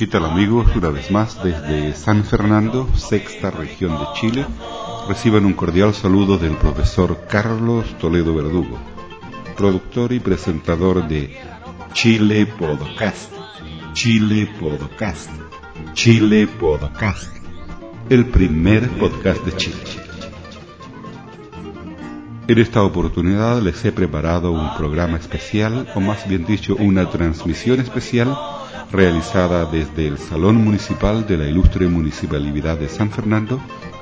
¿Qué tal amigos? Una vez más desde San Fernando, sexta región de Chile, reciban un cordial saludo del profesor Carlos Toledo Verdugo, productor y presentador de Chile Podcast, Chile Podcast, Chile Podcast, el primer podcast de Chile. En esta oportunidad les he preparado un programa especial, o más bien dicho, una transmisión especial realizada desde el Salón Municipal de la Ilustre Municipalidad de San Fernando,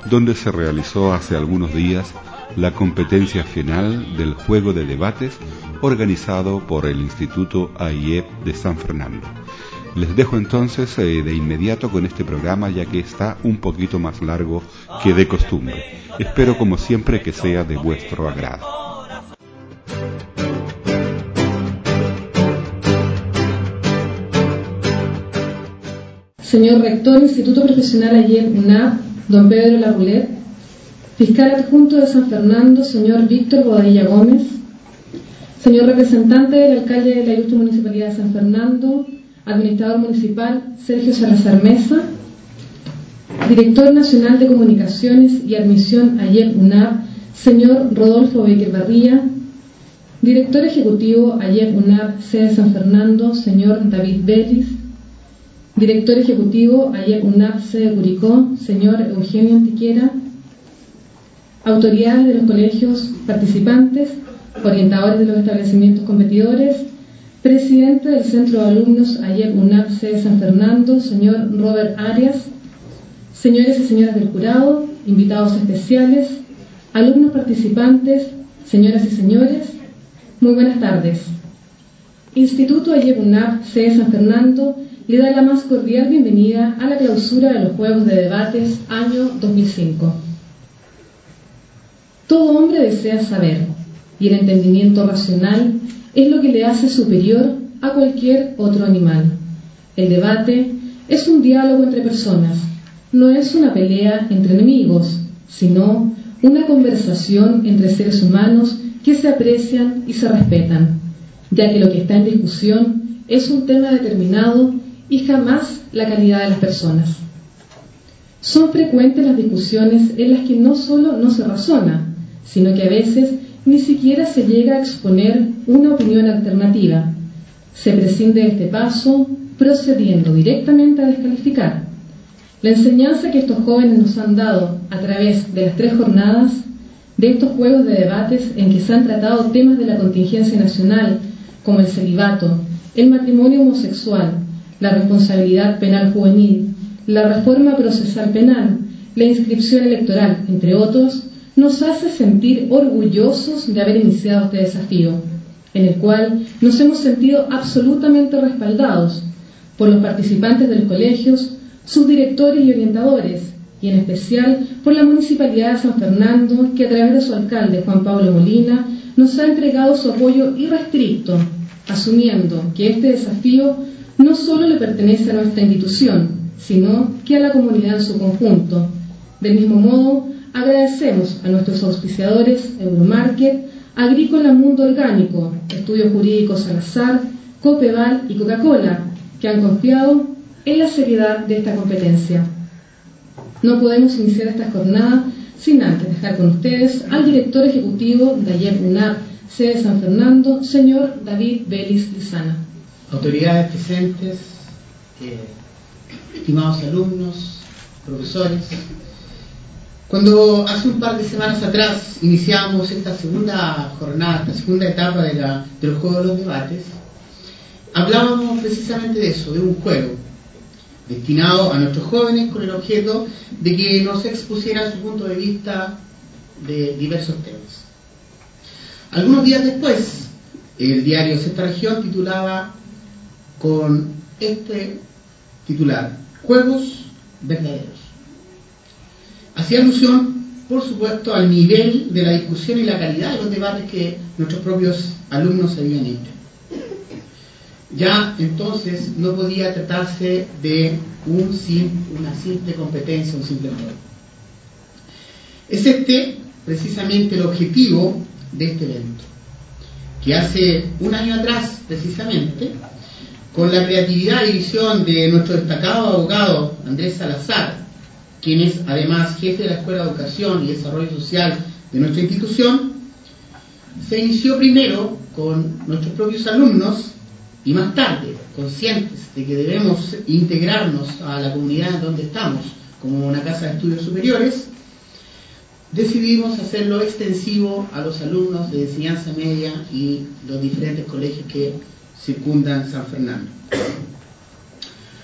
donde se realizó hace algunos días la competencia final del juego de debates organizado por el Instituto AIEP de San Fernando. Les dejo entonces eh, de inmediato con este programa ya que está un poquito más largo que de costumbre. Espero como siempre que sea de vuestro agrado. Señor Rector, Instituto Profesional ayer UNAP, don Pedro Labulet, Fiscal Adjunto de San Fernando, señor Víctor Bodilla Gómez, señor representante del alcalde de la Ilustre Municipalidad de San Fernando, administrador municipal Sergio Salazar Mesa, director nacional de comunicaciones y admisión ayer UNAP, señor Rodolfo Becker Barría, director ejecutivo ayer UNAP, sede San Fernando, señor David Vélez, Director Ejecutivo, ayer UNAP de Curicó, señor Eugenio Antiquiera. Autoridades de los colegios participantes, orientadores de los establecimientos competidores, presidente del Centro de Alumnos, ayer UNAP de San Fernando, señor Robert Arias, señores y señoras del jurado, invitados especiales, alumnos participantes, señoras y señores, muy buenas tardes. Instituto Ayer UNAP de San Fernando le da la más cordial bienvenida a la clausura de los Juegos de Debates año 2005. Todo hombre desea saber, y el entendimiento racional es lo que le hace superior a cualquier otro animal. El debate es un diálogo entre personas, no es una pelea entre enemigos, sino una conversación entre seres humanos que se aprecian y se respetan, ya que lo que está en discusión es un tema determinado y jamás la calidad de las personas. Son frecuentes las discusiones en las que no solo no se razona, sino que a veces ni siquiera se llega a exponer una opinión alternativa. Se prescinde de este paso procediendo directamente a descalificar. La enseñanza que estos jóvenes nos han dado a través de las tres jornadas, de estos juegos de debates en que se han tratado temas de la contingencia nacional, como el celibato, el matrimonio homosexual, la responsabilidad penal juvenil, la reforma procesal penal, la inscripción electoral, entre otros, nos hace sentir orgullosos de haber iniciado este desafío, en el cual nos hemos sentido absolutamente respaldados por los participantes de los colegios, sus directores y orientadores, y en especial por la Municipalidad de San Fernando, que a través de su alcalde, Juan Pablo Molina, nos ha entregado su apoyo irrestricto, asumiendo que este desafío no solo le pertenece a nuestra institución, sino que a la comunidad en su conjunto. Del mismo modo, agradecemos a nuestros auspiciadores Euromarket, Agrícola Mundo Orgánico, Estudios Jurídicos Salazar, Copeval y Coca-Cola, que han confiado en la seriedad de esta competencia. No podemos iniciar esta jornada sin antes dejar con ustedes al director ejecutivo de ayer UNAP, sede San Fernando, señor David Vélez Lizana autoridades presentes, estimados alumnos, profesores. Cuando hace un par de semanas atrás iniciamos esta segunda jornada, esta segunda etapa de, la, de los Juegos de los Debates, hablábamos precisamente de eso, de un juego destinado a nuestros jóvenes con el objeto de que nos expusieran su punto de vista de diversos temas. Algunos días después, el diario Sexta Región titulaba con este titular, Juegos Verdaderos. Hacía alusión, por supuesto, al nivel de la discusión y la calidad de los debates que nuestros propios alumnos habían hecho. Ya entonces no podía tratarse de un una simple competencia, un simple juego. Es este precisamente el objetivo de este evento. que hace un año atrás, precisamente, con la creatividad y visión de nuestro destacado abogado Andrés Salazar, quien es además jefe de la Escuela de Educación y Desarrollo Social de nuestra institución, se inició primero con nuestros propios alumnos y más tarde, conscientes de que debemos integrarnos a la comunidad en donde estamos, como una casa de estudios superiores, decidimos hacerlo extensivo a los alumnos de enseñanza media y los diferentes colegios que circundan San Fernando.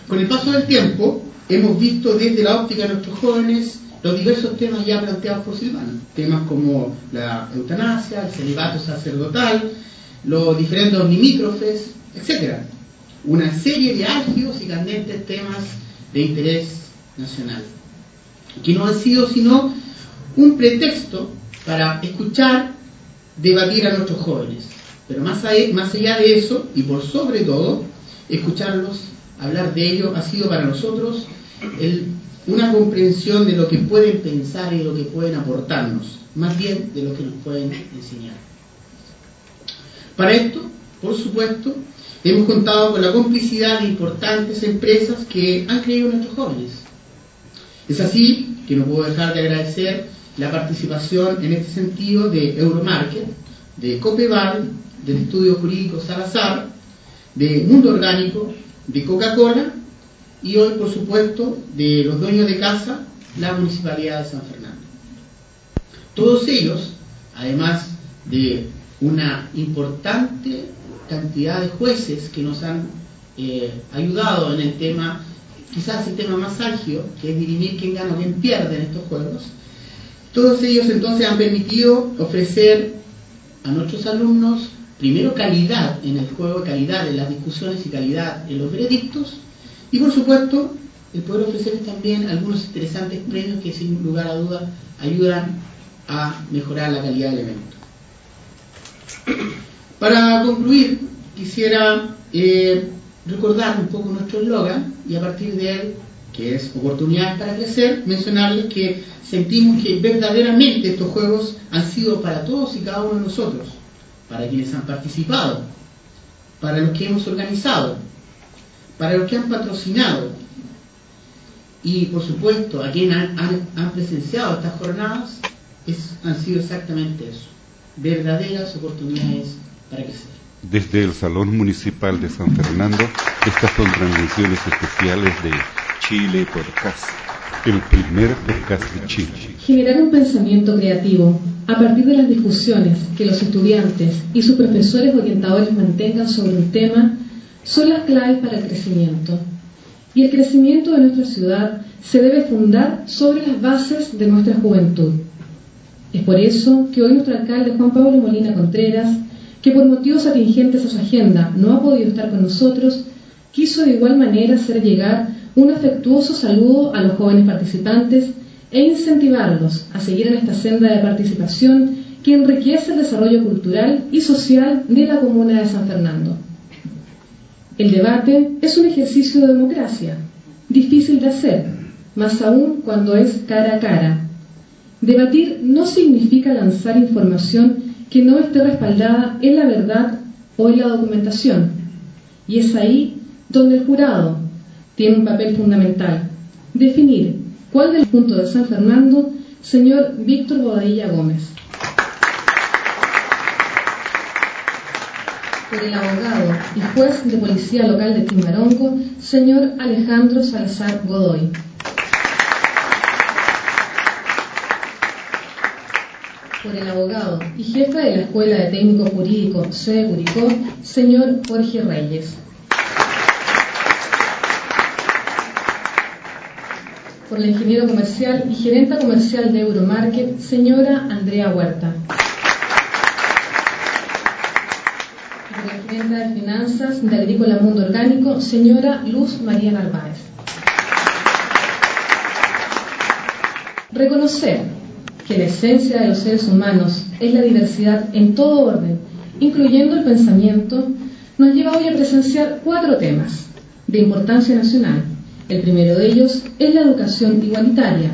Con el paso del tiempo, hemos visto desde la óptica de nuestros jóvenes los diversos temas ya planteados por Silvana, temas como la eutanasia, el celibato sacerdotal, los diferentes limítrofes, etc. Una serie de álgidos y candentes temas de interés nacional, que no han sido sino un pretexto para escuchar, debatir a nuestros jóvenes. Pero más allá, de eso, y por sobre todo, escucharlos, hablar de ello, ha sido para nosotros una comprensión de lo que pueden pensar y lo que pueden aportarnos, más bien de lo que nos pueden enseñar. Para esto, por supuesto, hemos contado con la complicidad de importantes empresas que han creído en nuestros jóvenes. Es así que no puedo dejar de agradecer la participación en este sentido de Euromarket, de Copeval, del Estudio Jurídico Salazar, de Mundo Orgánico, de Coca-Cola y hoy, por supuesto, de los dueños de casa, la Municipalidad de San Fernando. Todos ellos, además de una importante cantidad de jueces que nos han eh, ayudado en el tema, quizás el tema más álgido, que es dirimir quién gana o quién pierde en estos juegos, todos ellos entonces han permitido ofrecer a nuestros alumnos, primero calidad en el juego, calidad en las discusiones y calidad en los veredictos, y por supuesto el poder ofrecerles también algunos interesantes premios que sin lugar a duda ayudan a mejorar la calidad del evento. Para concluir, quisiera eh, recordar un poco nuestro eslogan y a partir de él, que es oportunidades para crecer, mencionarles que sentimos que verdaderamente estos juegos han sido para todos y cada uno de nosotros, para quienes han participado, para los que hemos organizado, para los que han patrocinado y por supuesto a quienes han, presenciado estas jornadas, han sido exactamente eso, verdaderas oportunidades para crecer. Desde el Salón Municipal de San Fernando, estas son transmisiones especiales de Chile Podcast, el primer podcast de Chile. Generar un pensamiento creativo a partir de las discusiones que los estudiantes y sus profesores orientadores mantengan sobre un tema son las claves para el crecimiento. Y el crecimiento de nuestra ciudad se debe fundar sobre las bases de nuestra juventud. Es por eso que hoy nuestro alcalde Juan Pablo Molina Contreras, que por motivos atingentes a su agenda no ha podido estar con nosotros, quiso de igual manera hacer llegar un afectuoso saludo a los jóvenes participantes e incentivarlos a seguir en esta senda de participación que enriquece el desarrollo cultural y social de la comuna de San Fernando. El debate es un ejercicio de democracia, difícil de hacer, más aún cuando es cara a cara. Debatir no significa lanzar información que no esté respaldada en la verdad o en la documentación. Y es ahí donde el jurado tiene un papel fundamental, definir cuál del punto de San Fernando, señor Víctor Bodadilla Gómez. Por el abogado y juez de policía local de Timarongo, señor Alejandro Salazar Godoy. Por el abogado y jefe de la Escuela de Técnico Jurídico C. Curicó, señor Jorge Reyes. por la ingeniero comercial y gerenta comercial de Euromarket, señora Andrea Huerta. por la gerenta de finanzas de Agrícola Mundo Orgánico, señora Luz María Narváez. Reconocer que la esencia de los seres humanos es la diversidad en todo orden, incluyendo el pensamiento, nos lleva hoy a presenciar cuatro temas de importancia nacional el primero de ellos es la educación igualitaria,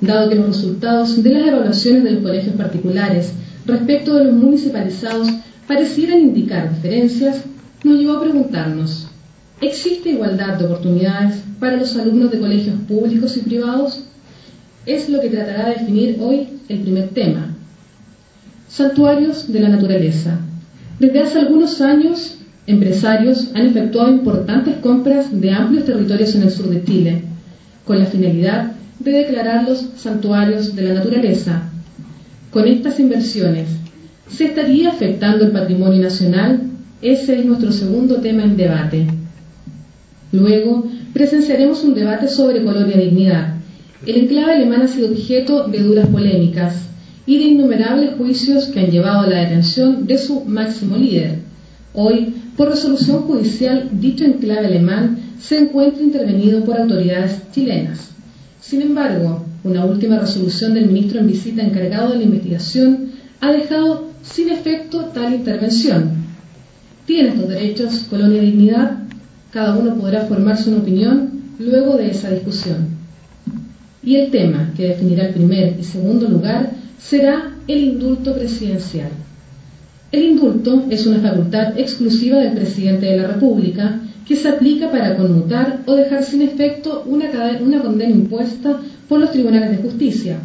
dado que los resultados de las evaluaciones de los colegios particulares respecto de los municipalizados parecieran indicar diferencias, nos llevó a preguntarnos, ¿existe igualdad de oportunidades para los alumnos de colegios públicos y privados? Es lo que tratará de definir hoy el primer tema. Santuarios de la naturaleza. Desde hace algunos años, empresarios han efectuado importantes compras de amplios territorios en el sur de Chile, con la finalidad de declararlos santuarios de la naturaleza. Con estas inversiones, ¿se estaría afectando el patrimonio nacional? Ese es nuestro segundo tema en debate. Luego, presenciaremos un debate sobre Colonia Dignidad. El enclave alemán ha sido objeto de duras polémicas y de innumerables juicios que han llevado a la detención de su máximo líder. Hoy, por resolución judicial, dicho enclave alemán se encuentra intervenido por autoridades chilenas. Sin embargo, una última resolución del ministro en visita encargado de la investigación ha dejado sin efecto tal intervención. Tiene estos derechos Colonia Dignidad, cada uno podrá formarse una opinión luego de esa discusión. Y el tema que definirá el primer y segundo lugar será el indulto presidencial. El indulto es una facultad exclusiva del presidente de la República que se aplica para conmutar o dejar sin efecto una, condena impuesta por los tribunales de justicia.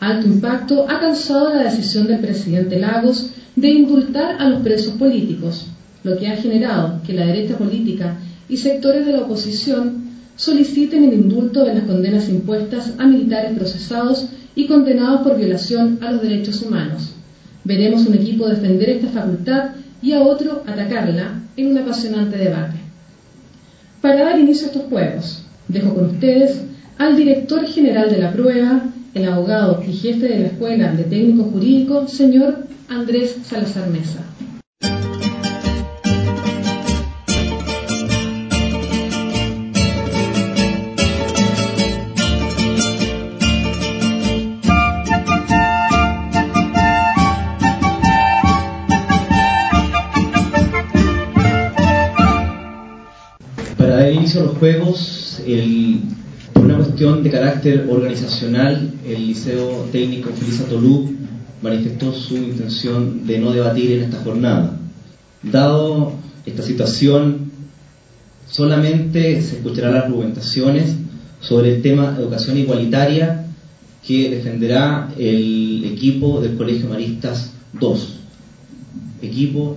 Alto impacto ha causado la decisión del presidente Lagos de indultar a los presos políticos, lo que ha generado que la derecha política y sectores de la oposición soliciten el indulto de las condenas impuestas a militares procesados y condenados por violación a los derechos humanos. Veremos un equipo defender esta facultad y a otro atacarla en un apasionante debate. Para dar inicio a estos juegos, dejo con ustedes al director general de la prueba, el abogado y jefe de la Escuela de Técnico Jurídico, señor Andrés Salazar Mesa. Los juegos, por una cuestión de carácter organizacional, el Liceo Técnico Felisa Tolú manifestó su intención de no debatir en esta jornada. Dado esta situación, solamente se escucharán las argumentaciones sobre el tema educación igualitaria que defenderá el equipo del Colegio Maristas 2. Equipo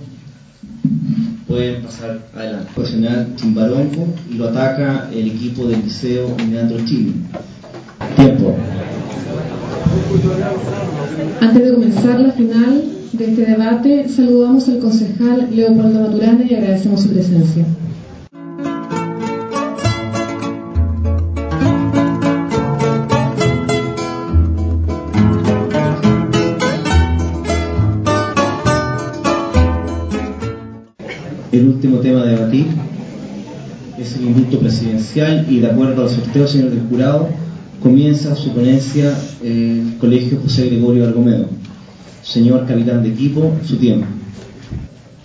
pueden pasar adelante. Profesional Chimbaronco y lo ataca el equipo del Liceo Leandro Chile. Tiempo. Antes de comenzar la final de este debate, saludamos al concejal Leopoldo Maturana y agradecemos su presencia. El último tema a debatir es el indulto presidencial y de acuerdo al sorteo, señor del jurado, comienza su ponencia el Colegio José Gregorio Argomedo. Señor capitán de equipo, su tiempo.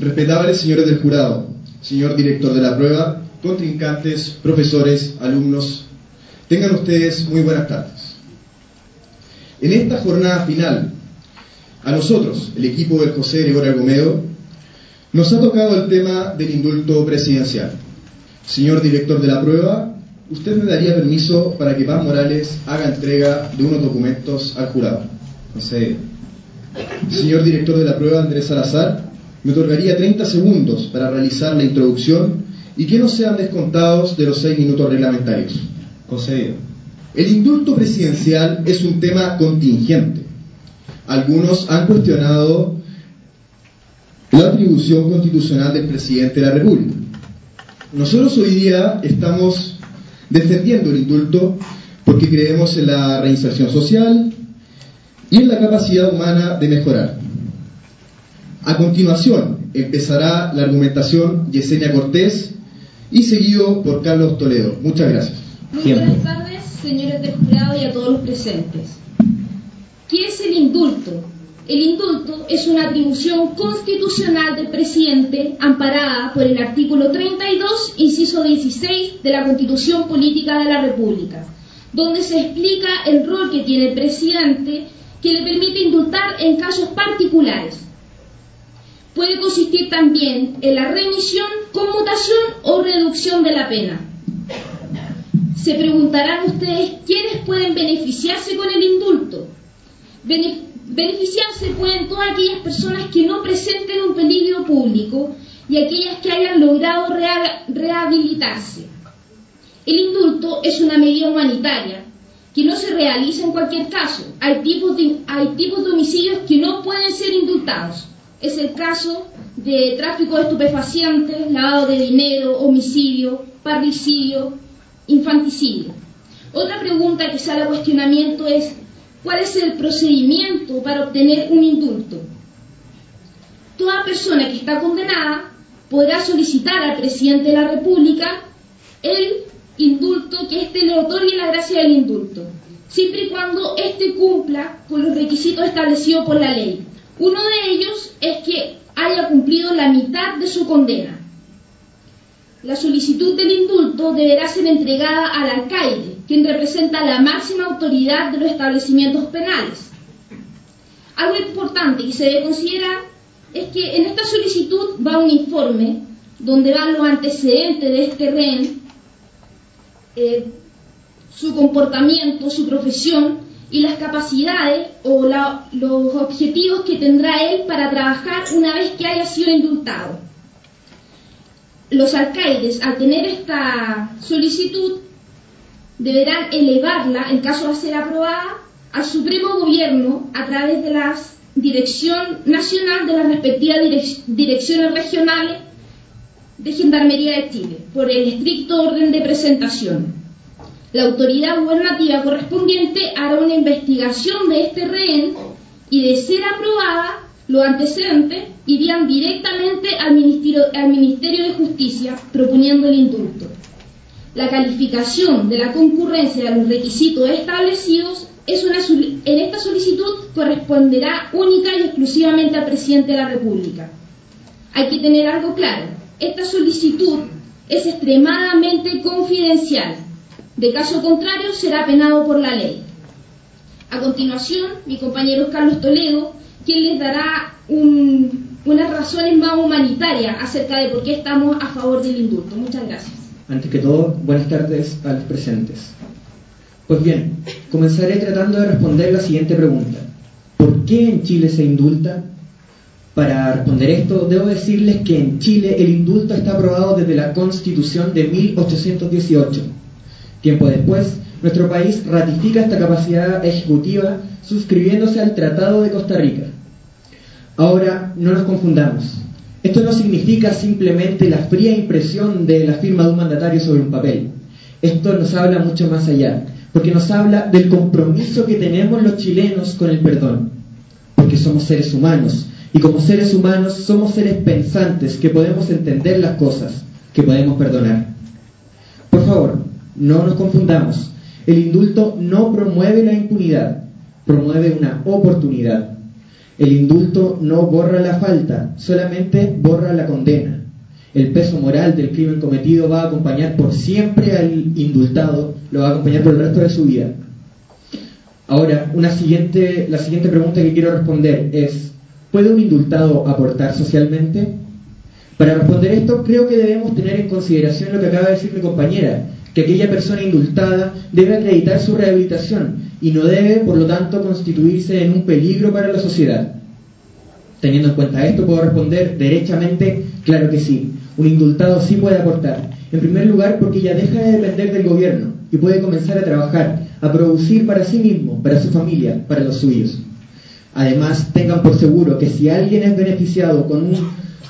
Respetables señores del jurado, señor director de la prueba, contrincantes, profesores, alumnos, tengan ustedes muy buenas tardes. En esta jornada final, a nosotros, el equipo del José Gregorio Argomedo, nos ha tocado el tema del indulto presidencial. Señor director de la prueba, ¿usted me daría permiso para que Paz Morales haga entrega de unos documentos al jurado? No sé. Señor director de la prueba, Andrés Salazar, me otorgaría 30 segundos para realizar la introducción y que no sean descontados de los seis minutos reglamentarios. Concedido. El indulto presidencial es un tema contingente. Algunos han cuestionado la atribución constitucional del presidente de la República. Nosotros hoy día estamos defendiendo el indulto porque creemos en la reinserción social y en la capacidad humana de mejorar. A continuación empezará la argumentación Yesenia Cortés y seguido por Carlos Toledo. Muchas gracias. Muy buenas tardes, señores del jurado y a todos los presentes. ¿Qué es el indulto? El indulto es una atribución constitucional del presidente amparada por el artículo 32, inciso 16 de la Constitución Política de la República, donde se explica el rol que tiene el presidente que le permite indultar en casos particulares. puede consistir también en la remisión, conmutación o reducción de la pena. Se preguntarán ustedes quiénes pueden beneficiarse con el indulto. Beneficiarse pueden todas aquellas personas que no presenten un peligro público y aquellas que hayan logrado rehabilitarse. El indulto es una medida humanitaria que no se realiza en cualquier caso. Hay tipos de, hay tipos de homicidios que no pueden ser indultados. Es el caso de tráfico de estupefacientes, lavado de dinero, homicidio, parricidio, infanticidio. Otra pregunta que sale a cuestionamiento es, ¿cuál es el procedimiento para obtener un indulto? Toda persona que está condenada podrá solicitar al presidente de la República el indulto que éste le otorgue la gracia del indulto, siempre y cuando éste cumpla con los requisitos establecidos por la ley. Uno de ellos es que haya cumplido la mitad de su condena. La solicitud del indulto deberá ser entregada al alcaide, quien representa la máxima autoridad de los establecimientos penales. Algo importante que se debe considerar es que en esta solicitud va un informe donde van los antecedentes de este rehén, eh, su comportamiento, su profesión y las capacidades o los objetivos que tendrá él para trabajar una vez que haya sido indultado. Los alcaides, al tener esta solicitud, deberán elevarla, en caso de ser aprobada, al Supremo Gobierno a través de la Dirección Nacional de las respectivas direcciones regionales de Gendarmería de Chile, por el estricto orden de presentación. La autoridad gubernativa correspondiente hará una investigación de este rehén y de ser aprobada, los antecedentes irían directamente al Ministerio, al Ministerio de Justicia proponiendo el indulto. La calificación de la concurrencia de los requisitos establecidos es una, en esta solicitud corresponderá única y exclusivamente al presidente de la República. Hay que tener algo claro. Esta solicitud es extremadamente confidencial de caso contrario, será penado por la ley. A continuación, mi compañero Carlos Toledo, quien les dará unas razones más humanitarias acerca de por qué estamos a favor del indulto. Muchas gracias. Antes que todo, buenas tardes a los presentes. Pues bien, comenzaré tratando de responder la siguiente pregunta. ¿Por qué en Chile se indulta? Para responder esto, debo decirles que en Chile el indulto está aprobado desde la Constitución de 1818 Tiempo después, nuestro país ratifica esta capacidad ejecutiva suscribiéndose al Tratado de Costa Rica. Ahora, no nos confundamos. Esto no significa simplemente la fría impresión de la firma de un mandatario sobre un papel. Esto nos habla mucho más allá, porque nos habla del compromiso que tenemos los chilenos con el perdón, porque somos seres humanos, y como seres humanos somos seres pensantes que podemos entender las cosas, que podemos perdonar. Por favor, no nos confundamos. El indulto no promueve la impunidad, promueve una oportunidad. El indulto no borra la falta, solamente borra la condena. El peso moral del crimen cometido va a acompañar por siempre al indultado, lo va a acompañar por el resto de su vida. Ahora, una siguiente, la siguiente pregunta que quiero responder es, ¿puede un indultado aportar socialmente? Para responder esto, creo que debemos tener en consideración lo que acaba de decir mi compañera, que aquella persona indultada debe acreditar su rehabilitación y no debe, por lo tanto, constituirse en un peligro para la sociedad. Teniendo en cuenta esto, puedo responder derechamente, claro que sí. Un indultado sí puede aportar. En primer lugar, porque ya deja de depender del gobierno y puede comenzar a trabajar, a producir para sí mismo, para su familia, para los suyos. Además, tengan por seguro que si alguien es beneficiado con,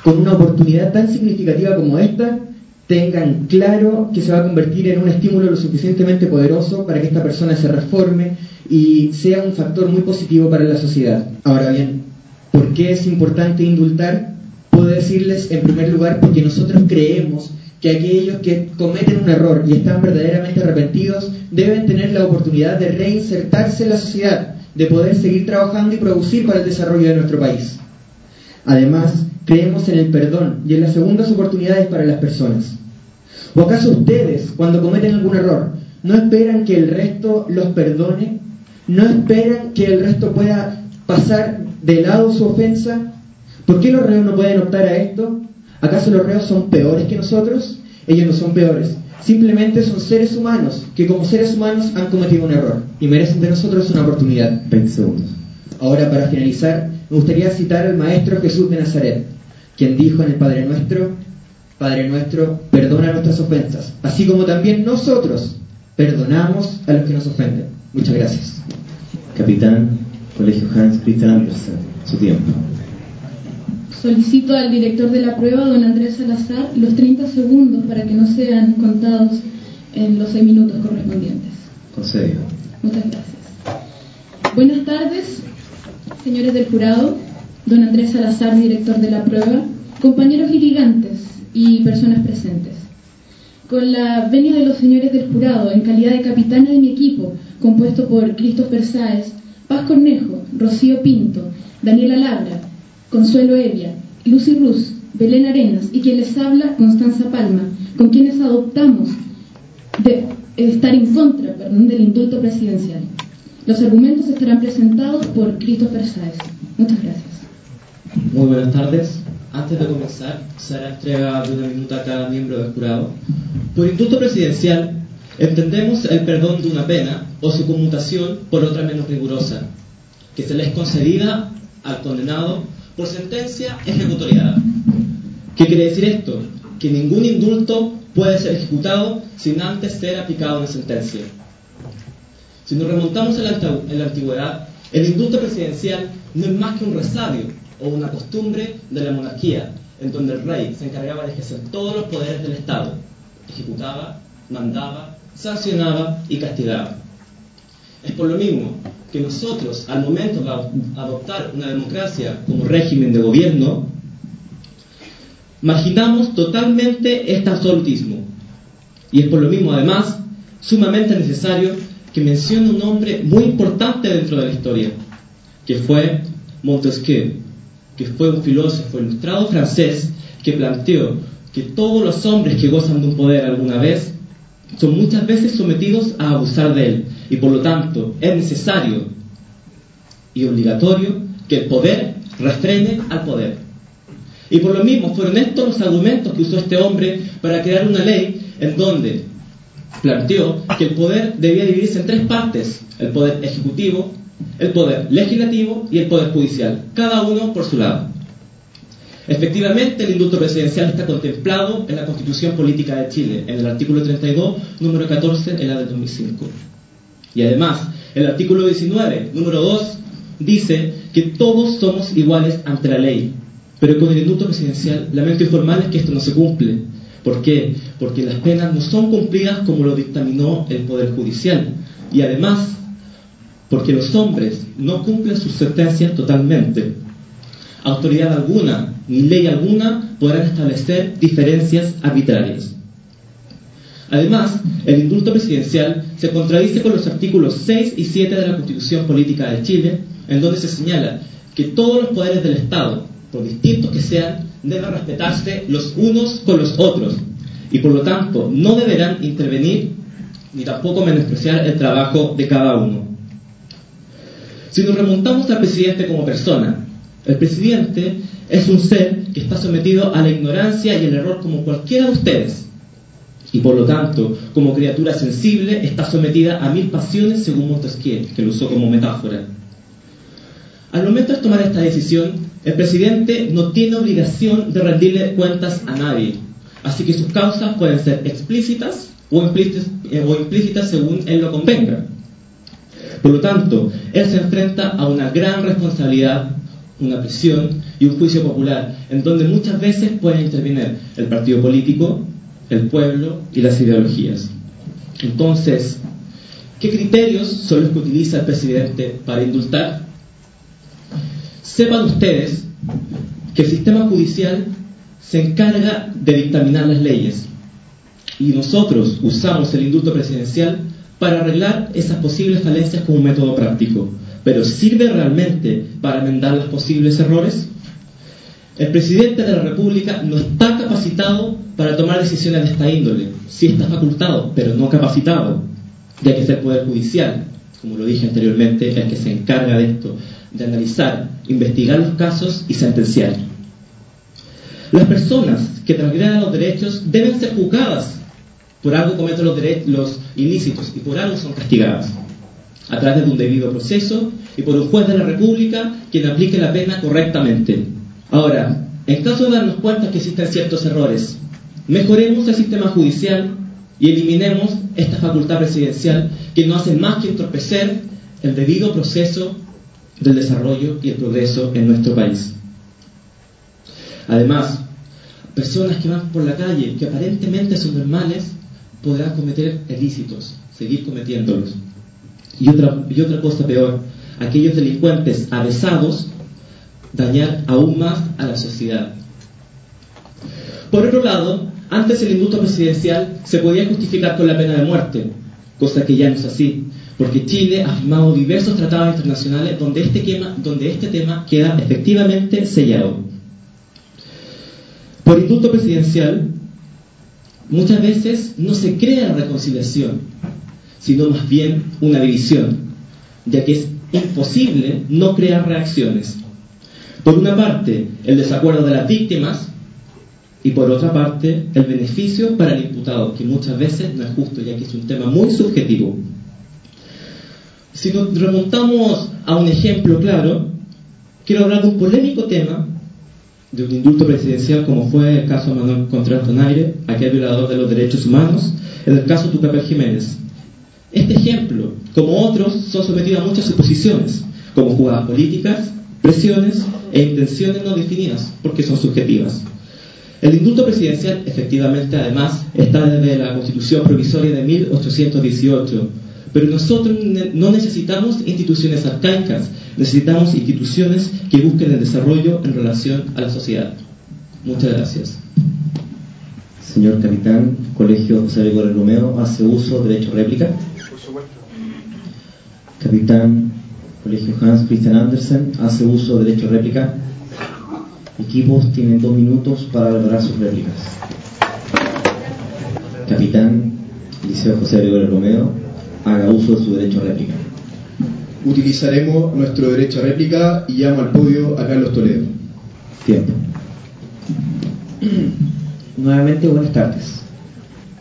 con una oportunidad tan significativa como esta, tengan claro que se va a convertir en un estímulo lo suficientemente poderoso para que esta persona se reforme y sea un factor muy positivo para la sociedad. Ahora bien, ¿por qué es importante indultar? Puedo decirles en primer lugar porque nosotros creemos que aquellos que cometen un error y están verdaderamente arrepentidos deben tener la oportunidad de reinsertarse en la sociedad, de poder seguir trabajando y producir para el desarrollo de nuestro país. Además, creemos en el perdón y en las segundas oportunidades para las personas. ¿O acaso ustedes, cuando cometen algún error, no esperan que el resto los perdone? ¿No esperan que el resto pueda pasar de lado su ofensa? ¿Por qué los reos no pueden optar a esto? ¿Acaso los reos son peores que nosotros? Ellos no son peores. Simplemente son seres humanos que como seres humanos han cometido un error y merecen de nosotros una oportunidad. 20 segundos. Ahora, para finalizar, me gustaría citar al Maestro Jesús de Nazaret, quien dijo en el Padre Nuestro, Padre Nuestro, perdona nuestras ofensas, así como también nosotros perdonamos a los que nos ofenden. Muchas gracias. Capitán, Colegio Hans Christian Andersen, su tiempo. Solicito al director de la prueba, don Andrés Salazar, los 30 segundos para que no sean contados en los 6 minutos correspondientes. Concedido. Muchas gracias. Buenas tardes, señores del jurado, don Andrés Salazar, director de la prueba, compañeros litigantes y personas presentes. Con la venia de los señores del jurado, en calidad de capitana de mi equipo, compuesto por Christopher Sáez, Paz Cornejo, Rocío Pinto, Daniela Labra, Consuelo Evia, Lucy Ruz, Belén Arenas y quien les habla, Constanza Palma, con quienes adoptamos de estar en contra perdón, del indulto presidencial. Los argumentos estarán presentados por Christopher Sáez. Muchas gracias. Muy buenas tardes. Antes de comenzar, se hará entrega de una minuta a cada miembro del jurado. Por indulto presidencial, entendemos el perdón de una pena o su conmutación por otra menos rigurosa, que se le es concedida al condenado por sentencia ejecutoriada. ¿Qué quiere decir esto? Que ningún indulto puede ser ejecutado sin antes ser aplicado una sentencia. Si nos remontamos en la antigüedad, el indulto presidencial no es más que un resabio o una costumbre de la monarquía, en donde el rey se encargaba de ejercer todos los poderes del Estado, ejecutaba, mandaba, sancionaba y castigaba. Es por lo mismo que nosotros, al momento de adoptar una democracia como régimen de gobierno, marginamos totalmente este absolutismo. Y es por lo mismo, además, sumamente necesario que mencione un nombre muy importante dentro de la historia, que fue Montesquieu, que fue un filósofo ilustrado francés que planteó que todos los hombres que gozan de un poder alguna vez son muchas veces sometidos a abusar de él y por lo tanto es necesario y obligatorio que el poder refrene al poder. Y por lo mismo fueron estos los argumentos que usó este hombre para crear una ley en donde planteó que el poder debía dividirse en tres partes, el poder ejecutivo, el poder legislativo y el poder judicial, cada uno por su lado. Efectivamente, el indulto presidencial está contemplado en la Constitución Política de Chile, en el artículo 32, número 14, en la del 2005. Y además, el artículo 19, número 2, dice que todos somos iguales ante la ley. Pero con el indulto presidencial, lamento informarles que esto no se cumple. ¿Por qué? Porque las penas no son cumplidas como lo dictaminó el Poder Judicial. Y además, porque los hombres no cumplen sus sentencias totalmente. Autoridad alguna ni ley alguna podrán establecer diferencias arbitrarias. Además, el indulto presidencial se contradice con los artículos 6 y 7 de la Constitución Política de Chile, en donde se señala que todos los poderes del Estado, por distintos que sean, deben respetarse los unos con los otros y por lo tanto no deberán intervenir ni tampoco menospreciar el trabajo de cada uno. Si nos remontamos al presidente como persona, el presidente es un ser que está sometido a la ignorancia y el error como cualquiera de ustedes. Y por lo tanto, como criatura sensible, está sometida a mil pasiones según Montesquieu, que lo usó como metáfora. Al momento de tomar esta decisión, el presidente no tiene obligación de rendirle cuentas a nadie, así que sus causas pueden ser explícitas o implícitas, eh, o implícitas según él lo convenga. Por lo tanto, él se enfrenta a una gran responsabilidad, una prisión y un juicio popular, en donde muchas veces pueden intervenir el partido político, el pueblo y las ideologías. Entonces, ¿qué criterios son los que utiliza el presidente para indultar? Sepan ustedes que el sistema judicial se encarga de dictaminar las leyes y nosotros usamos el indulto presidencial para arreglar esas posibles falencias como un método práctico. Pero ¿sirve realmente para enmendar los posibles errores? El presidente de la República no está capacitado para tomar decisiones de esta índole. Sí está facultado, pero no capacitado, ya que es el Poder Judicial, como lo dije anteriormente, el que se encarga de esto, de analizar, investigar los casos y sentenciar. Las personas que transgreden los derechos deben ser juzgadas. Por algo cometen los, los ilícitos y por algo son castigadas. A través de un debido proceso y por un juez de la República quien aplique la pena correctamente. Ahora, en caso de darnos cuenta que existen ciertos errores, mejoremos el sistema judicial y eliminemos esta facultad presidencial que no hace más que entorpecer el debido proceso del desarrollo y el progreso en nuestro país. Además, personas que van por la calle, que aparentemente son normales, podrán cometer ilícitos, seguir cometiéndolos. Y otra, y otra cosa peor, aquellos delincuentes avesados dañar aún más a la sociedad. Por otro lado, antes el indulto presidencial se podía justificar con la pena de muerte, cosa que ya no es así, porque Chile ha firmado diversos tratados internacionales donde este, donde este tema queda efectivamente sellado. Por indulto presidencial, muchas veces no se crea reconciliación, sino más bien una división, ya que es imposible no crear reacciones. Por una parte, el desacuerdo de las víctimas y por otra parte, el beneficio para el imputado, que muchas veces no es justo, ya que es un tema muy subjetivo. Si nos remontamos a un ejemplo claro, quiero hablar de un polémico tema de un indulto presidencial como fue el caso de Manuel Contreras Donaire, aquel violador de los derechos humanos, en el caso Tucapel Jiménez. Este ejemplo, como otros, son sometidos a muchas suposiciones, como jugadas políticas, presiones e intenciones no definidas, porque son subjetivas. El indulto presidencial, efectivamente, además, está desde la Constitución Provisoria de 1818, pero nosotros no necesitamos instituciones arcaicas, necesitamos instituciones que busquen el desarrollo en relación a la sociedad. Muchas gracias. Señor capitán, Colegio José Gregorio Romeo, ¿hace uso de derecho a réplica? Por supuesto. Capitán Colegio Hans Christian Andersen hace uso de derecho a réplica. Equipos tienen dos minutos para elaborar sus réplicas. Capitán Liceo José Gregorio Romeo, haga uso de su derecho a réplica. Utilizaremos nuestro derecho a réplica y llamo al podio a Carlos Toledo. Tiempo. Nuevamente, buenas tardes.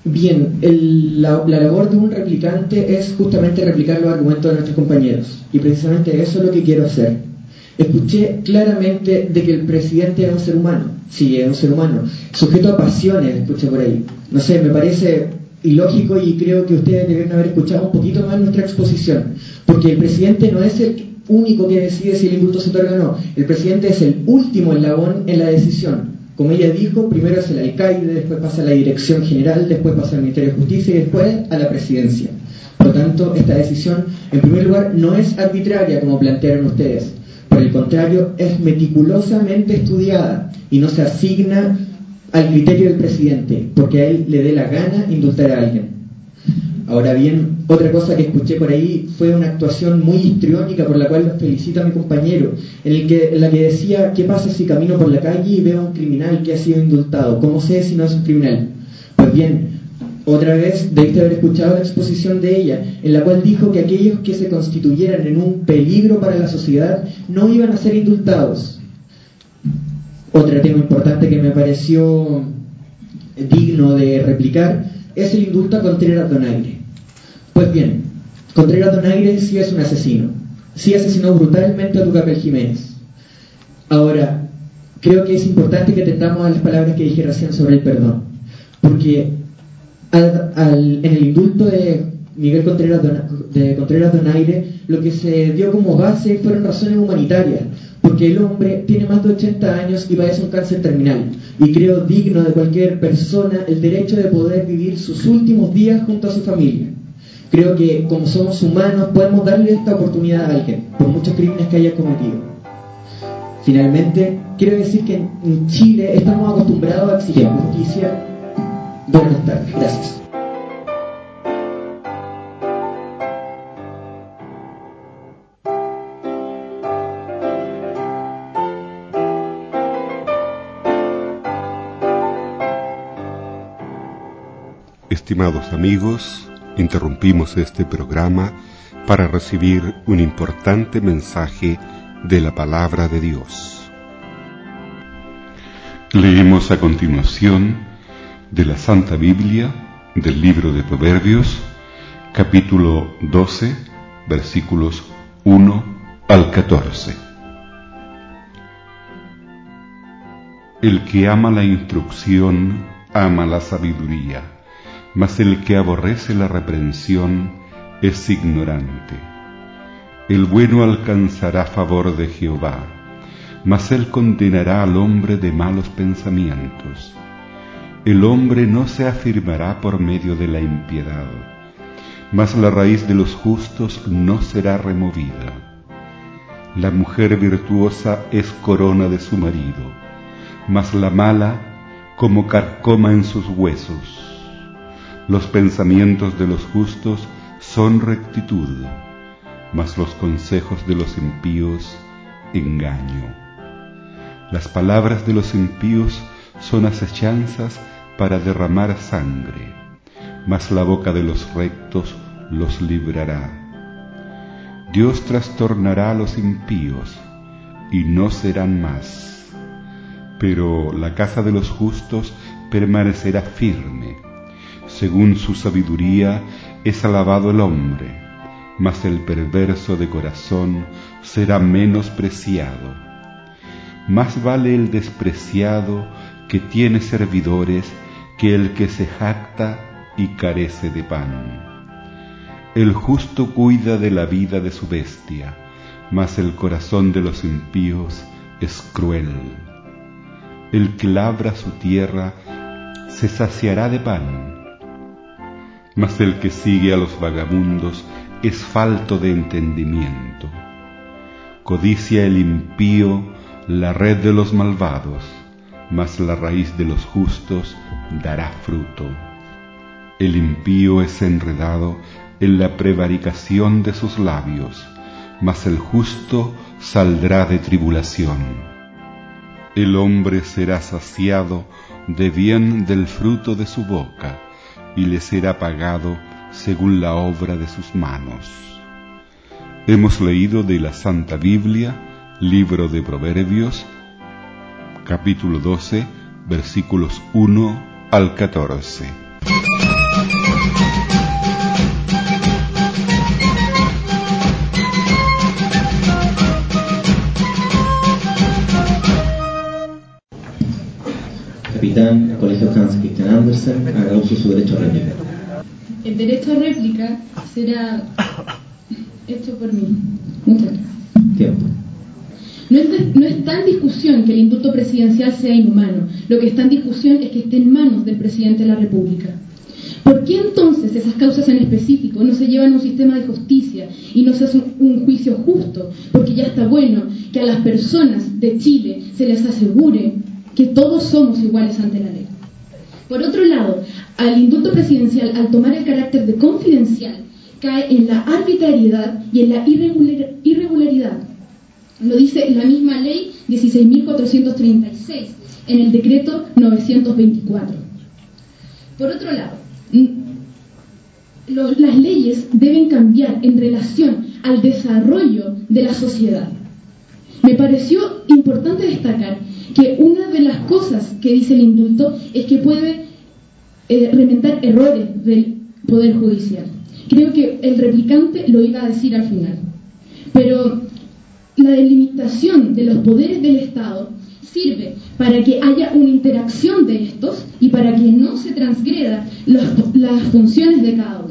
Bien, la, labor de un replicante es justamente replicar los argumentos de nuestros compañeros. Y precisamente eso es lo que quiero hacer. Escuché claramente de que el presidente es un ser humano. Sí, es un ser humano. Sujeto a pasiones, escuché por ahí. No sé, me parece ilógico y creo que ustedes deben haber escuchado un poquito más nuestra exposición. Porque el presidente no es el único que decide si el indulto se otorga o no. El presidente es el último eslabón en la decisión. Como ella dijo, primero es el alcaide, después pasa a la dirección general, después pasa al Ministerio de Justicia y después a la presidencia. Por lo tanto, esta decisión, en primer lugar, no es arbitraria como plantearon ustedes. Por el contrario, es meticulosamente estudiada y no se asigna al criterio del presidente, porque a él le dé la gana indultar a alguien. Ahora bien, otra cosa que escuché por ahí fue una actuación muy histriónica por la cual felicito a mi compañero, en, el que, en la que decía, ¿qué pasa si camino por la calle y veo a un criminal que ha sido indultado? ¿Cómo sé si no es un criminal? Pues bien, otra vez debiste haber escuchado la exposición de ella, en la cual dijo que aquellos que se constituyeran en un peligro para la sociedad no iban a ser indultados. Otro tema importante que me pareció digno de replicar es el indulto a Contreras Donaire. Pues bien, Contreras Donaire sí es un asesino. Sí asesinó brutalmente a Tucapel Jiménez. Ahora, creo que es importante que atendamos a las palabras que dije recién sobre el perdón. Porque en el indulto de Miguel Contreras, de Contreras Donaire, lo que se dio como base fueron razones humanitarias, porque el hombre tiene más de 80 años y padece un cáncer terminal, y creo digno de cualquier persona el derecho de poder vivir sus últimos días junto a su familia. Creo que como somos humanos podemos darle esta oportunidad a alguien, por muchos crímenes que haya cometido. Finalmente, quiero decir que en Chile estamos acostumbrados a exigir justicia. Buenas tardes, gracias. Estimados amigos, interrumpimos este programa para recibir un importante mensaje de la palabra de Dios. Leemos a continuación de la Santa Biblia del libro de Proverbios, capítulo 12, versículos 1 al 14. El que ama la instrucción ama la sabiduría, mas el que aborrece la reprensión es ignorante. El bueno alcanzará favor de Jehová mas él condenará al hombre de malos pensamientos. El hombre no se afirmará por medio de la impiedad, mas la raíz de los justos no será removida. La mujer virtuosa es corona de su marido, mas la mala como carcoma en sus huesos. Los pensamientos de los justos son rectitud, mas los consejos de los impíos engaño. Las palabras de los impíos son acechanzas para derramar sangre, mas la boca de los rectos los librará. Dios trastornará a los impíos y no serán más, pero la casa de los justos permanecerá firme. Según su sabiduría es alabado el hombre, mas el perverso de corazón será menospreciado más vale el despreciado que tiene servidores que el que se jacta y carece de pan. El justo cuida de la vida de su bestia, mas el corazón de los impíos es cruel. El que labra su tierra se saciará de pan, mas el que sigue a los vagabundos es falto de entendimiento. Codicia el impío la red de los malvados, mas la raíz de los justos dará fruto. El impío es enredado en la prevaricación de sus labios, mas el justo saldrá de tribulación. El hombre será saciado de bien del fruto de su boca, y le será pagado según la obra de sus manos. Hemos leído de la Santa Biblia Libro de Proverbios, capítulo 12, versículos 1 al 14. Capitán, Colegio Hans Christian Andersen, haga uso de su derecho a réplica. El derecho a réplica será hecho por mí. Muchas gracias. Tiempo. No, está en discusión que el indulto presidencial sea inhumano, lo que está en discusión es que esté en manos del presidente de la República. ¿Por qué entonces esas causas en específico no se llevan a un sistema de justicia y no se hace un juicio justo? Porque ya está bueno que a las personas de Chile se les asegure que todos somos iguales ante la ley. Por otro lado, al indulto presidencial, al tomar el carácter de confidencial, cae en la arbitrariedad y en la irregularidad lo dice la misma ley 16.436 en el decreto 924. Por otro lado, las leyes deben cambiar en relación al desarrollo de la sociedad. Me pareció importante destacar que una de las cosas que dice el indulto es que puede eh, errores del Poder Judicial. Creo que el replicante lo iba a decir al final. Pero la delimitación de los poderes del Estado sirve para que haya una interacción de estos y para que no se transgredan las funciones de cada uno.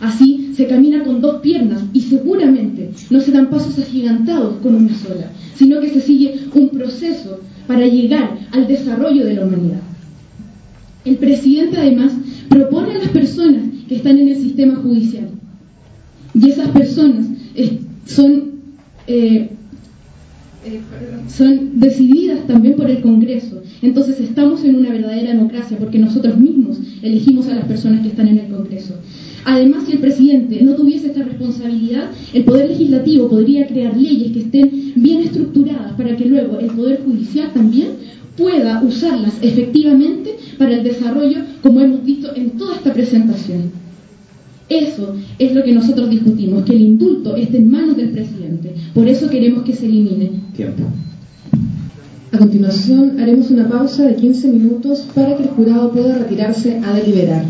Así se camina con dos piernas y seguramente no se dan pasos agigantados con una sola, sino que se sigue un proceso para llegar al desarrollo de la humanidad. El presidente además propone a las personas que están en el sistema judicial y esas personas son eh, eh, son decididas también por el Congreso. Entonces estamos en una verdadera democracia porque nosotros mismos elegimos a las personas que están en el Congreso. Además, si el presidente no tuviese esta responsabilidad, el Poder Legislativo podría crear leyes que estén bien estructuradas para que luego el Poder Judicial también pueda usarlas efectivamente para el desarrollo, como hemos visto en toda esta presentación. Eso es lo que nosotros discutimos, que el indulto esté en manos del presidente. Por eso queremos que se elimine. Tiempo. A continuación, haremos una pausa de 15 minutos para que el jurado pueda retirarse a deliberar.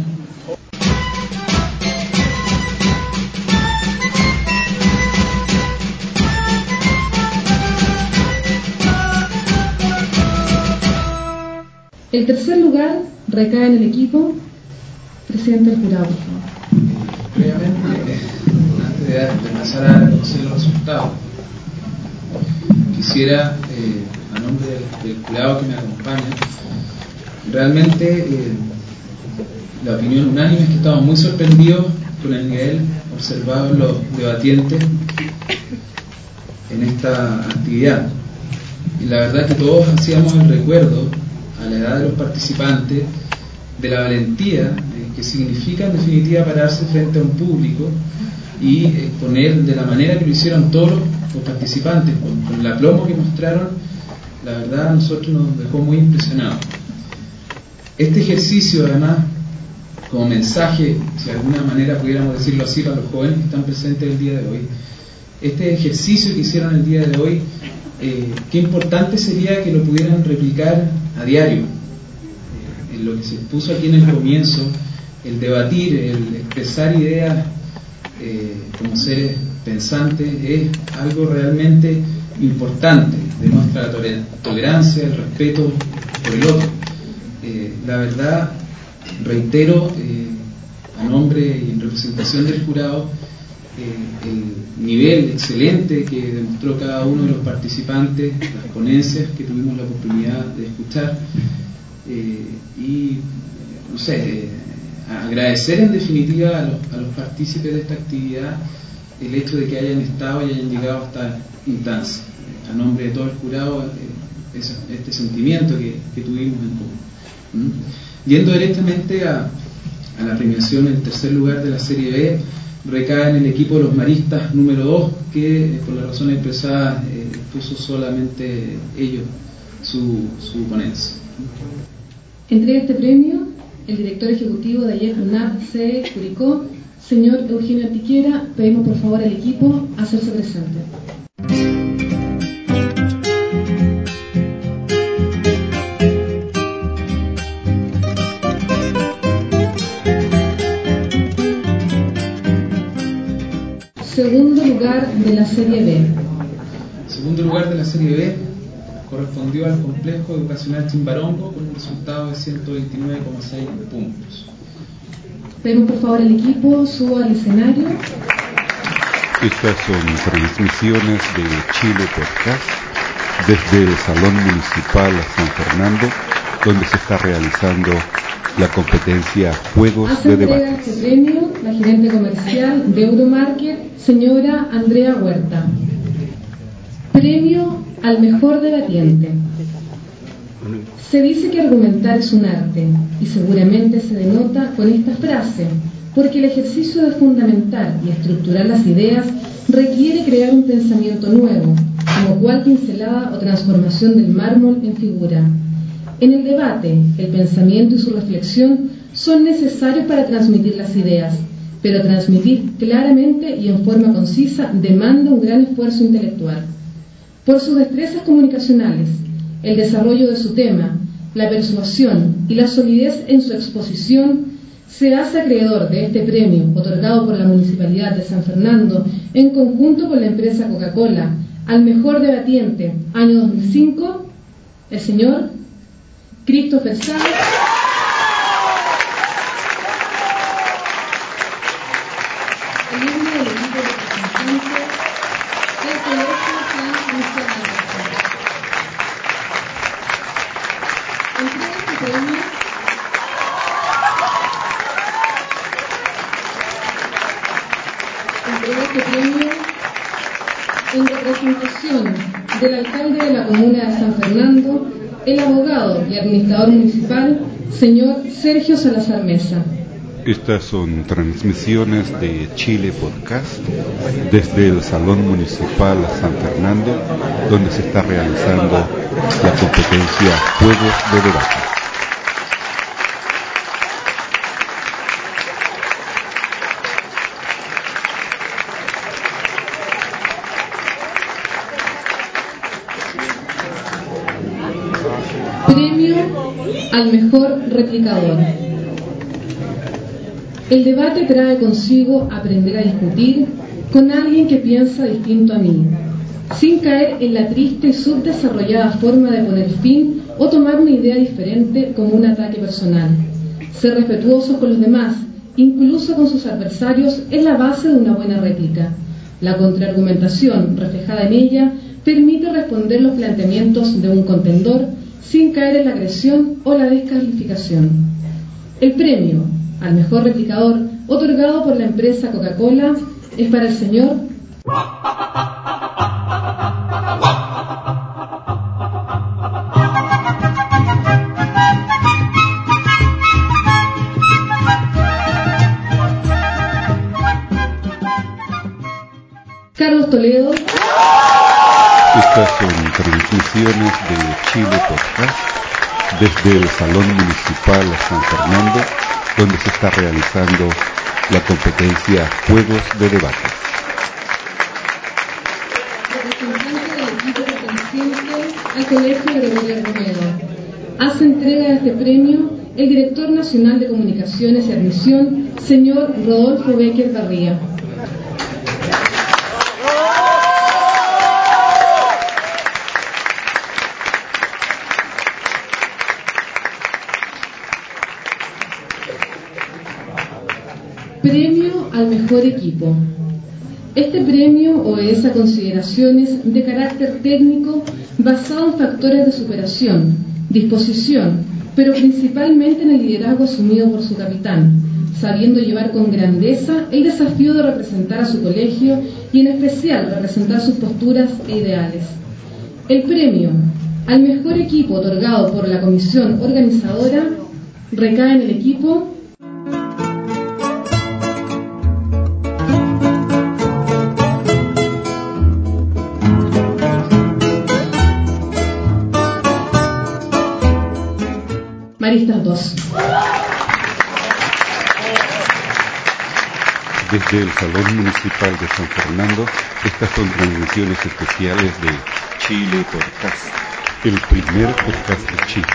El tercer lugar recae en el equipo. Presidente del jurado, por favor. Previamente, antes de, empezar a conocer los resultados, quisiera, eh, a nombre del, del, jurado que me acompaña, realmente eh, la opinión unánime es que estamos muy sorprendidos con el nivel observado en los debatientes en esta actividad. Y la verdad que todos hacíamos el recuerdo a la edad de los participantes de la valentía eh, que significa en definitiva pararse frente a un público y exponer de la manera que lo hicieron todos los participantes, con, con el aplomo que mostraron, la verdad a nosotros nos dejó muy impresionados. Este ejercicio además, como mensaje, si de alguna manera pudiéramos decirlo así para los jóvenes que están presentes el día de hoy, este ejercicio que hicieron el día de hoy, eh, qué importante sería que lo pudieran replicar a diario. En lo que se puso aquí en el comienzo, el debatir, el expresar ideas eh, como seres pensantes es algo realmente importante, demuestra la tolerancia, el respeto por el otro. Eh, la verdad, reitero, eh, a nombre y en representación del jurado, eh, el nivel excelente que demostró cada uno de los participantes, las ponencias que tuvimos la oportunidad de escuchar eh, y, no sé, eh, agradecer en definitiva a los, a los, partícipes de esta actividad el hecho de que hayan estado y hayan llegado a esta instancia. A nombre de todo el jurado, ese, este sentimiento que, que, tuvimos en común. ¿Mm? Yendo directamente a, a la premiación en tercer lugar de la Serie B, recae en el equipo de los maristas número 2, que por las razones expresadas eh, puso solamente ellos su, su, ponencia. Entrega este premio el director ejecutivo de ayer UNAP C. Curicó, señor Eugenio Antiquiera. Pedimos por favor al equipo hacerse presente. Segundo lugar de la Serie B. Segundo lugar de la Serie B correspondió al complejo educacional Chimbarongo con un resultado de 129,6 puntos. Pedimos por favor al equipo, suba al escenario. Estas son transmisiones de Chile Podcast desde el Salón Municipal San Fernando, donde se está realizando la competencia Juegos Hace de Debate. este premio la gerente comercial de Euromarket, señora Andrea Huerta. Premio al mejor debatiente. Se dice que argumentar es un arte y seguramente se denota con esta frase, porque el ejercicio de fundamentar y estructurar las ideas requiere crear un pensamiento nuevo, como cual pincelada o transformación del mármol en figura. En el debate, el pensamiento y su reflexión son necesarios para transmitir las ideas, pero transmitir claramente y en forma concisa demanda un gran esfuerzo intelectual. Por sus destrezas comunicacionales, el desarrollo de su tema, la persuasión y la solidez en su exposición, se hace acreedor de este premio otorgado por la Municipalidad de San Fernando en conjunto con la empresa Coca-Cola al mejor debatiente año 2005, el señor Christopher Sáenz. El miembro del equipo representante del Colegio San Cristian Entrega este premio entrega este premio en representación del alcalde de la comuna de San Fernando, el abogado administrador municipal, señor Sergio Salazar Mesa. Estas son transmisiones de Chile Podcast desde el Salón Municipal San Fernando, donde se está realizando la competencia Juegos de Debate. Mejor replicador. El debate trae consigo aprender a discutir con alguien que piensa distinto a mí, sin caer en la triste y subdesarrollada forma de poner fin o tomar una idea diferente como un ataque personal. Ser respetuoso con los demás, incluso con sus adversarios, es la base de una buena réplica. La contraargumentación reflejada en ella permite responder los planteamientos de un contendor sin caer en la agresión o la descalificación. El premio al mejor replicador otorgado por la empresa Coca-Cola es para el señor Carlos Toledo. Estas son transmisiones de Chile Podcast desde el Salón Municipal San Fernando, donde se está realizando la competencia Juegos de Debate. Representante del equipo perteneciente al Colegio Gregorio Romero. Hace entrega de este premio el director nacional de Comunicaciones y Admisión, señor Rodolfo Becker Barría. Equipo. Este premio obedece a consideraciones de carácter técnico basado en factores de superación, disposición, pero principalmente en el liderazgo asumido por su capitán, sabiendo llevar con grandeza el desafío de representar a su colegio y en especial representar sus posturas e ideales. El premio al mejor equipo otorgado por la comisión organizadora recae en el equipo Maristas 2. Desde el Salón Municipal de San Fernando, estas son transmisiones especiales de Chile Podcast, el primer podcast de Chile.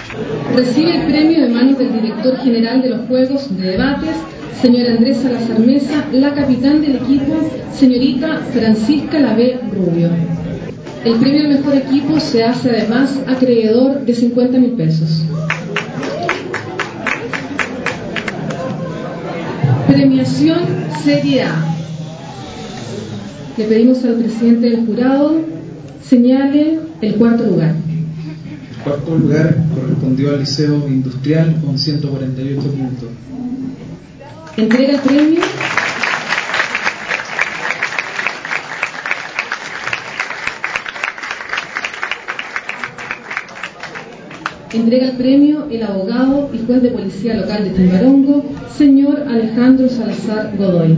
Recibe el premio de manos del director general de los Juegos de Debates, señor Andrés Salazar Mesa, la capitán del equipo, señorita Francisca Lavé Rubio. El premio al mejor equipo se hace además acreedor de 50 mil pesos. Premiación Serie A. Le pedimos al presidente del jurado señale el cuarto lugar. El cuarto lugar correspondió al Liceo Industrial con 148 puntos. Entrega el premio. Entrega el premio el abogado y juez de policía local de Timbarongo, señor Alejandro Salazar Godoy.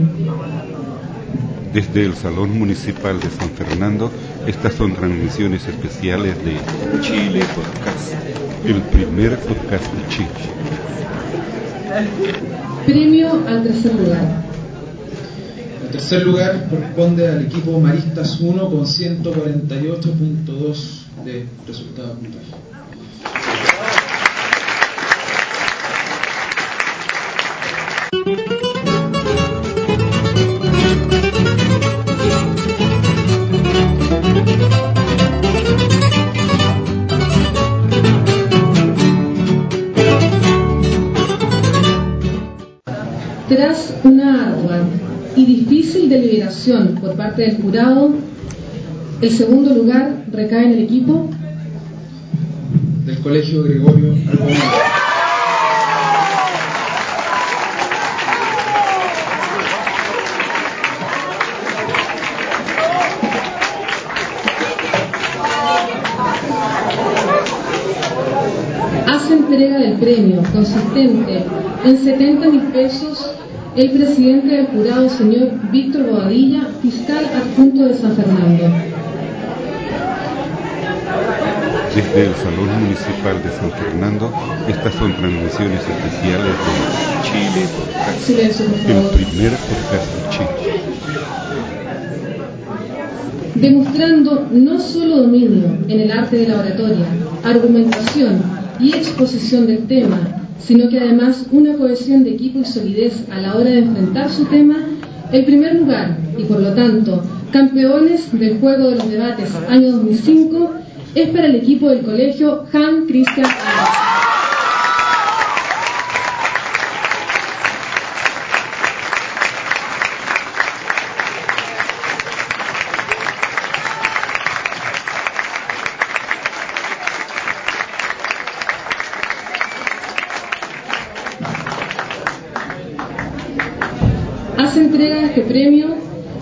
Desde el Salón Municipal de San Fernando, estas son transmisiones especiales de Chile Podcast, el primer podcast de Chile. Premio al tercer lugar. El tercer lugar corresponde al equipo Maristas 1 con 148.2 de resultado puntaje. Y difícil deliberación por parte del jurado, el segundo lugar recae en el equipo del Colegio Gregorio Arbolino. hace entrega del premio consistente en 70 mil pesos el presidente del jurado, señor Víctor Bobadilla, fiscal adjunto de San Fernando. Desde el Salón Municipal de San Fernando, estas son transmisiones especiales de Chile Podcast, Silencio, por el primer podcast de Chile. Demostrando no solo dominio en el arte de la oratoria, argumentación y exposición del tema, sino que además una cohesión de equipo y solidez a la hora de enfrentar su tema, el primer lugar y por lo tanto campeones del Juego de los Debates año 2005 es para el equipo del colegio Han Christian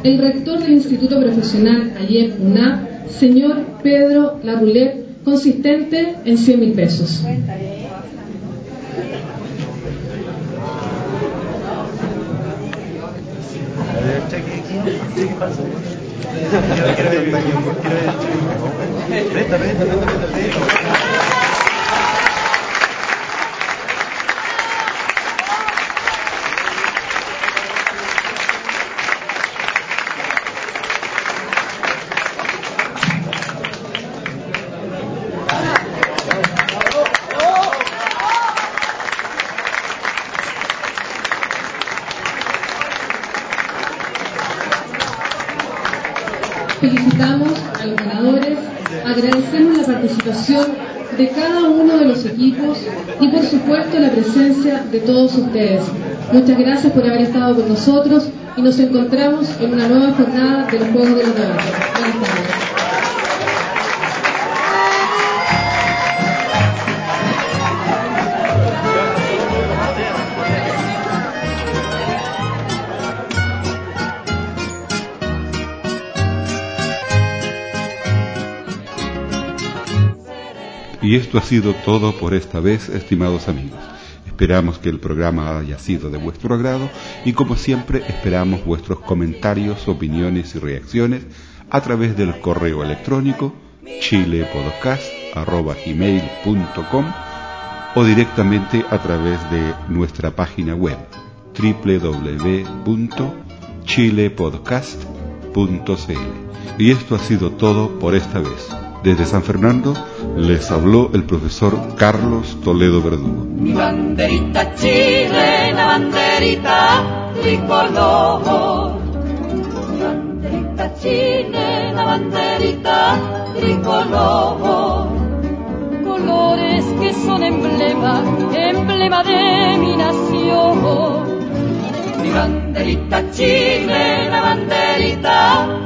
el rector del Instituto Profesional AYEP UNAP, señor Pedro Laroulet, consistente en 100 mil pesos. De cada uno de los equipos y por supuesto la presencia de todos ustedes. Muchas gracias por haber estado con nosotros y nos encontramos en una nueva jornada de los Juegos de los Debates. Buenas tardes. Y esto ha sido todo por esta vez, estimados amigos. Esperamos que el programa haya sido de vuestro agrado y como siempre esperamos vuestros comentarios, opiniones y reacciones a través del correo electrónico chilepodcast.com o directamente a través de nuestra página web www.chilepodcast.cl. Y esto ha sido todo por esta vez. Desde San Fernando les habló el profesor Carlos Toledo Verdugo. Mi banderita chilena, banderita tricolor. Mi banderita chilena, banderita tricolor. Colores que son emblema, emblema de mi nación. Mi banderita chilena, banderita